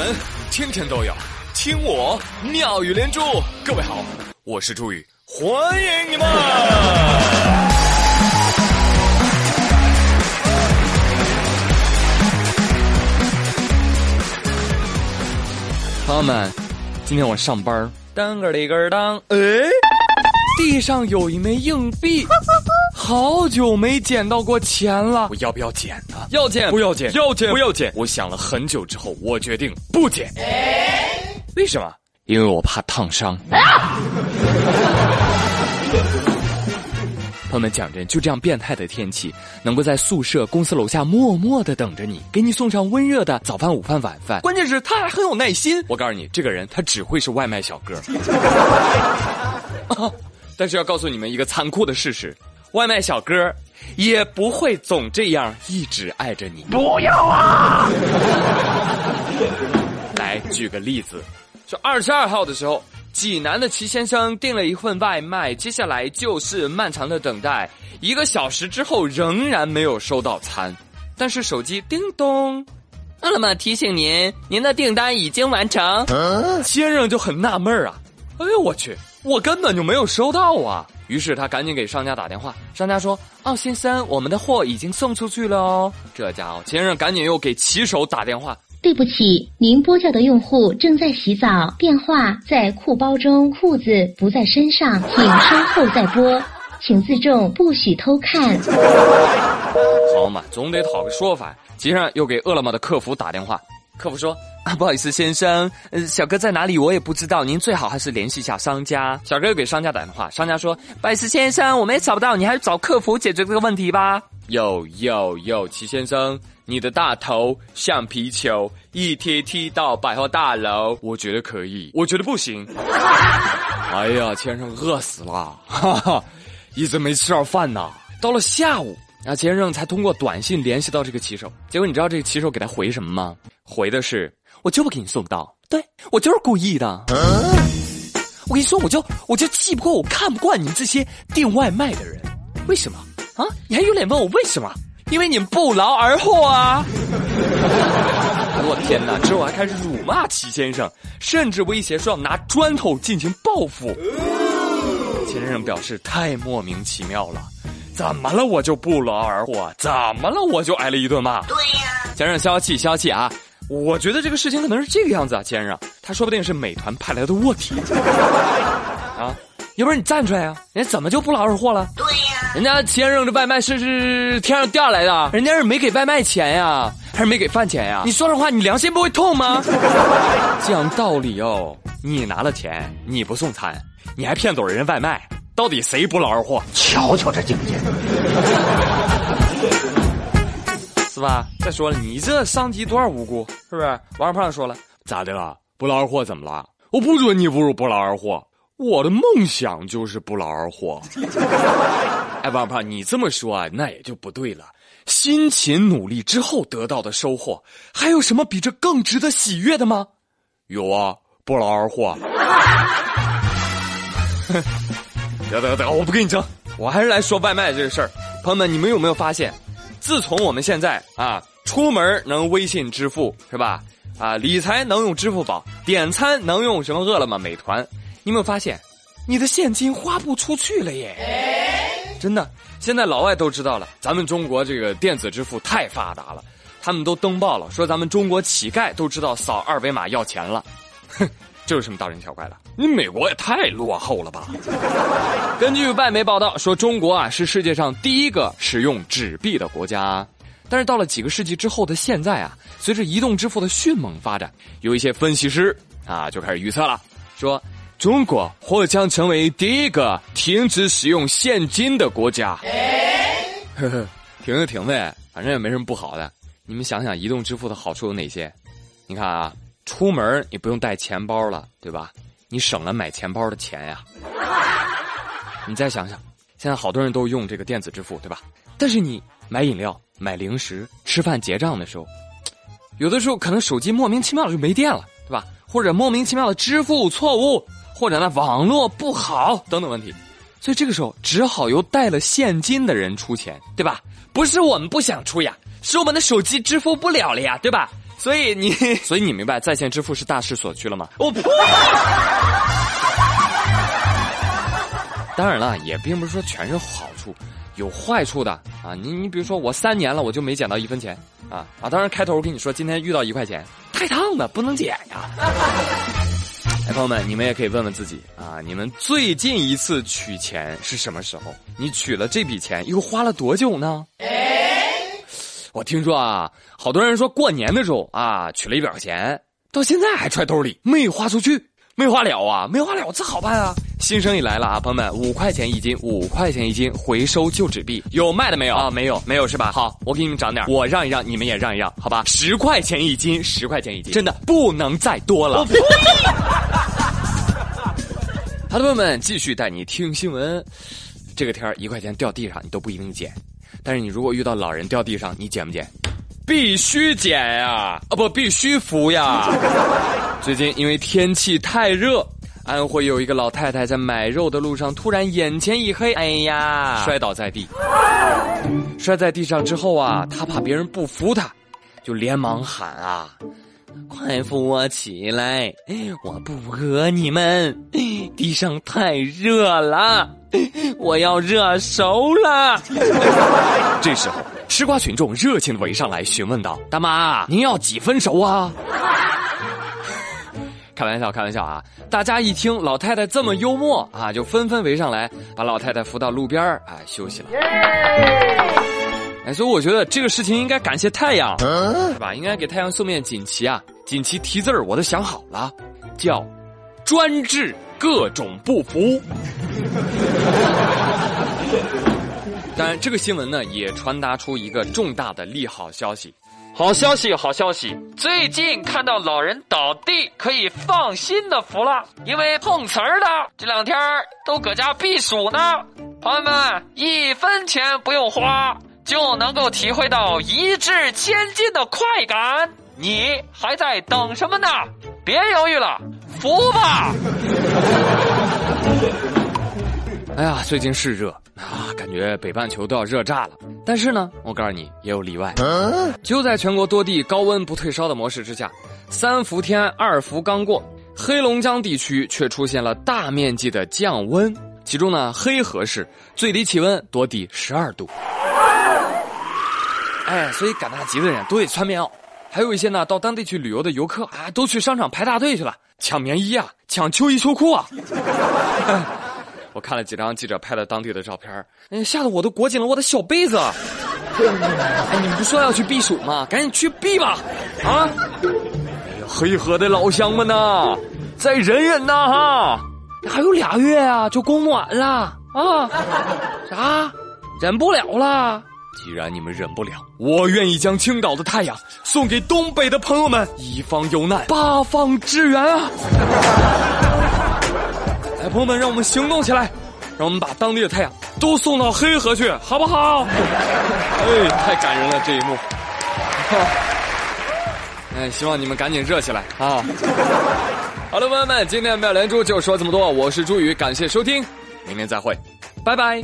门天天都有听我妙语连珠。各位好，我是朱宇，欢迎你们！朋友们，今天我上班，当个里个当，哎，地上有一枚硬币。好久没捡到过钱了，我要不要捡呢？要捡，不要捡，要捡，不要捡。我想了很久之后，我决定不捡。为什么？因为我怕烫伤。朋友们讲真，就这样变态的天气，能够在宿舍、公司楼下默默的等着你，给你送上温热的早饭、午饭、晚饭。关键是他还很有耐心。我告诉你，这个人他只会是外卖小哥。但是要告诉你们一个残酷的事实。外卖小哥也不会总这样一直爱着你。不要啊！来举个例子，说二十二号的时候，济南的齐先生订了一份外卖，接下来就是漫长的等待，一个小时之后仍然没有收到餐，但是手机叮咚，饿了么提醒您，您的订单已经完成。先生就很纳闷啊，哎呦我去，我根本就没有收到啊！于是他赶紧给商家打电话，商家说：“哦，先生，我们的货已经送出去了哦。”这家伙，先生赶紧又给骑手打电话：“对不起，您拨叫的用户正在洗澡，电话在裤包中，裤子不在身上，请稍后再拨，请自重，不许偷看。”好嘛，总得讨个说法。接着又给饿了么的客服打电话。客服说：“啊，不好意思，先生，呃，小哥在哪里？我也不知道。您最好还是联系一下商家。”小哥又给商家打电话，商家说：“不好意思，先生，我们也找不到，你还是找客服解决这个问题吧。”有有有，齐先生，你的大头像皮球，一踢踢到百货大楼，我觉得可以，我觉得不行。哎呀，先生饿死了，哈哈，一直没吃上饭呐。到了下午。然后先生才通过短信联系到这个骑手，结果你知道这个骑手给他回什么吗？回的是我就不给你送到，对我就是故意的。我跟你说，我就我就气不过，我看不惯你们这些订外卖的人。为什么啊？你还有脸问我为什么？因为你们不劳而获啊！我天哪！之后还开始辱骂齐先生，甚至威胁说要拿砖头进行报复。齐先生表示太莫名其妙了。怎么了？我就不劳而获？怎么了？我就挨了一顿骂？对呀，先生消气消气啊！我觉得这个事情可能是这个样子啊，先生，他说不定是美团派来的卧底 啊！要不然你站出来啊！人家怎么就不劳而获了？对呀，人家先生这外卖是是天上掉下来的，人家是没给外卖钱呀，还是没给饭钱呀？你说实话，你良心不会痛吗？讲道理哦，你拿了钱，你不送餐，你还骗走人家外卖。到底谁不劳而获？瞧瞧这境界，是吧？再说了，你这伤及多少无辜，是不是？王二胖说了，咋的了？不劳而获怎么了？我不准你侮辱不劳而获，我的梦想就是不劳而获。哎，王二胖，你这么说啊，那也就不对了。辛勤努力之后得到的收获，还有什么比这更值得喜悦的吗？有啊，不劳而获。得得得，我不跟你争，我还是来说外卖这个事儿。朋友们，你们有没有发现，自从我们现在啊出门能微信支付是吧？啊理财能用支付宝，点餐能用什么饿了么、美团？你有没有发现，你的现金花不出去了耶？真的，现在老外都知道了，咱们中国这个电子支付太发达了，他们都登报了，说咱们中国乞丐都知道扫二维码要钱了。哼。这有什么大惊小怪的？你美国也太落后了吧！根据外媒报道说，中国啊是世界上第一个使用纸币的国家。但是到了几个世纪之后的现在啊，随着移动支付的迅猛发展，有一些分析师啊就开始预测了，说中国或将成为第一个停止使用现金的国家。呵呵，停就停呗，反正也没什么不好的。你们想想，移动支付的好处有哪些？你看啊。出门你不用带钱包了，对吧？你省了买钱包的钱呀。你再想想，现在好多人都用这个电子支付，对吧？但是你买饮料、买零食、吃饭结账的时候，有的时候可能手机莫名其妙的就没电了，对吧？或者莫名其妙的支付错误，或者呢网络不好等等问题，所以这个时候只好由带了现金的人出钱，对吧？不是我们不想出呀，是我们的手机支付不了了呀，对吧？所以你，所以你明白在线支付是大势所趋了吗？我呸！当然了，也并不是说全是好处，有坏处的啊。你你比如说，我三年了，我就没捡到一分钱啊啊！当然，开头我跟你说，今天遇到一块钱，太烫了，不能捡呀。哎，朋友们，你们也可以问问自己啊，你们最近一次取钱是什么时候？你取了这笔钱又花了多久呢？我听说啊，好多人说过年的时候啊，取了一百块钱，到现在还揣兜里，没花出去，没花了啊，没花了，这好办啊！新生意来了啊，朋友们，五块钱一斤，五块钱一斤，回收旧纸币，有卖的没有啊？没有，没有是吧？好，我给你们涨点，我让一让，你们也让一让，好吧？十块钱一斤，十块钱一斤，真的不能再多了。好的，朋友们，继续带你听新闻。这个天儿一块钱掉地上，你都不一定捡。但是你如果遇到老人掉地上，你捡不捡？必须捡呀！啊不，必须扶呀！最近因为天气太热，安徽有一个老太太在买肉的路上突然眼前一黑，哎呀，摔倒在地。摔在地上之后啊，她怕别人不扶她，就连忙喊啊：“快扶我起来！我不讹你们，地上太热了。”我要热熟了。这时候，吃瓜群众热情的围上来询问道：“大妈，您要几分熟啊？” 开玩笑，开玩笑啊！大家一听老太太这么幽默啊，就纷纷围上来，把老太太扶到路边儿啊休息了。哎，所以我觉得这个事情应该感谢太阳，是吧？应该给太阳送面锦旗啊！锦旗题字儿我都想好了，叫“专治各种不服 ”。当然，这个新闻呢也传达出一个重大的利好消息。好消息，好消息！最近看到老人倒地，可以放心的扶了，因为碰瓷儿的这两天都搁家避暑呢。朋友们，一分钱不用花，就能够体会到一掷千金的快感。你还在等什么呢？别犹豫了，服吧！哎呀，最近是热啊，感觉北半球都要热炸了。但是呢，我告诉你，也有例外。就在全国多地高温不退烧的模式之下，三伏天二伏刚过，黑龙江地区却出现了大面积的降温。其中呢，黑河市最低气温多低十二度。哎，所以赶大集的人都得穿棉袄，还有一些呢到当地去旅游的游客啊，都去商场排大队去了，抢棉衣啊，抢秋衣秋裤啊。我看了几张记者拍的当地的照片哎，吓得我都裹紧了我的小被子。哎，你们不说要去避暑吗？赶紧去避吧！啊！哎呀，黑河的老乡们呐，再忍忍呐哈！还有俩月啊，就供暖了啊！啥？忍不了了？既然你们忍不了，我愿意将青岛的太阳送给东北的朋友们，一方有难，八方支援啊！来，朋友们，让我们行动起来，让我们把当地的太阳都送到黑河去，好不好？哎，太感人了这一幕。哎，希望你们赶紧热起来啊！好了，朋友们，今天的妙连珠就说这么多，我是朱宇，感谢收听，明天再会，拜拜。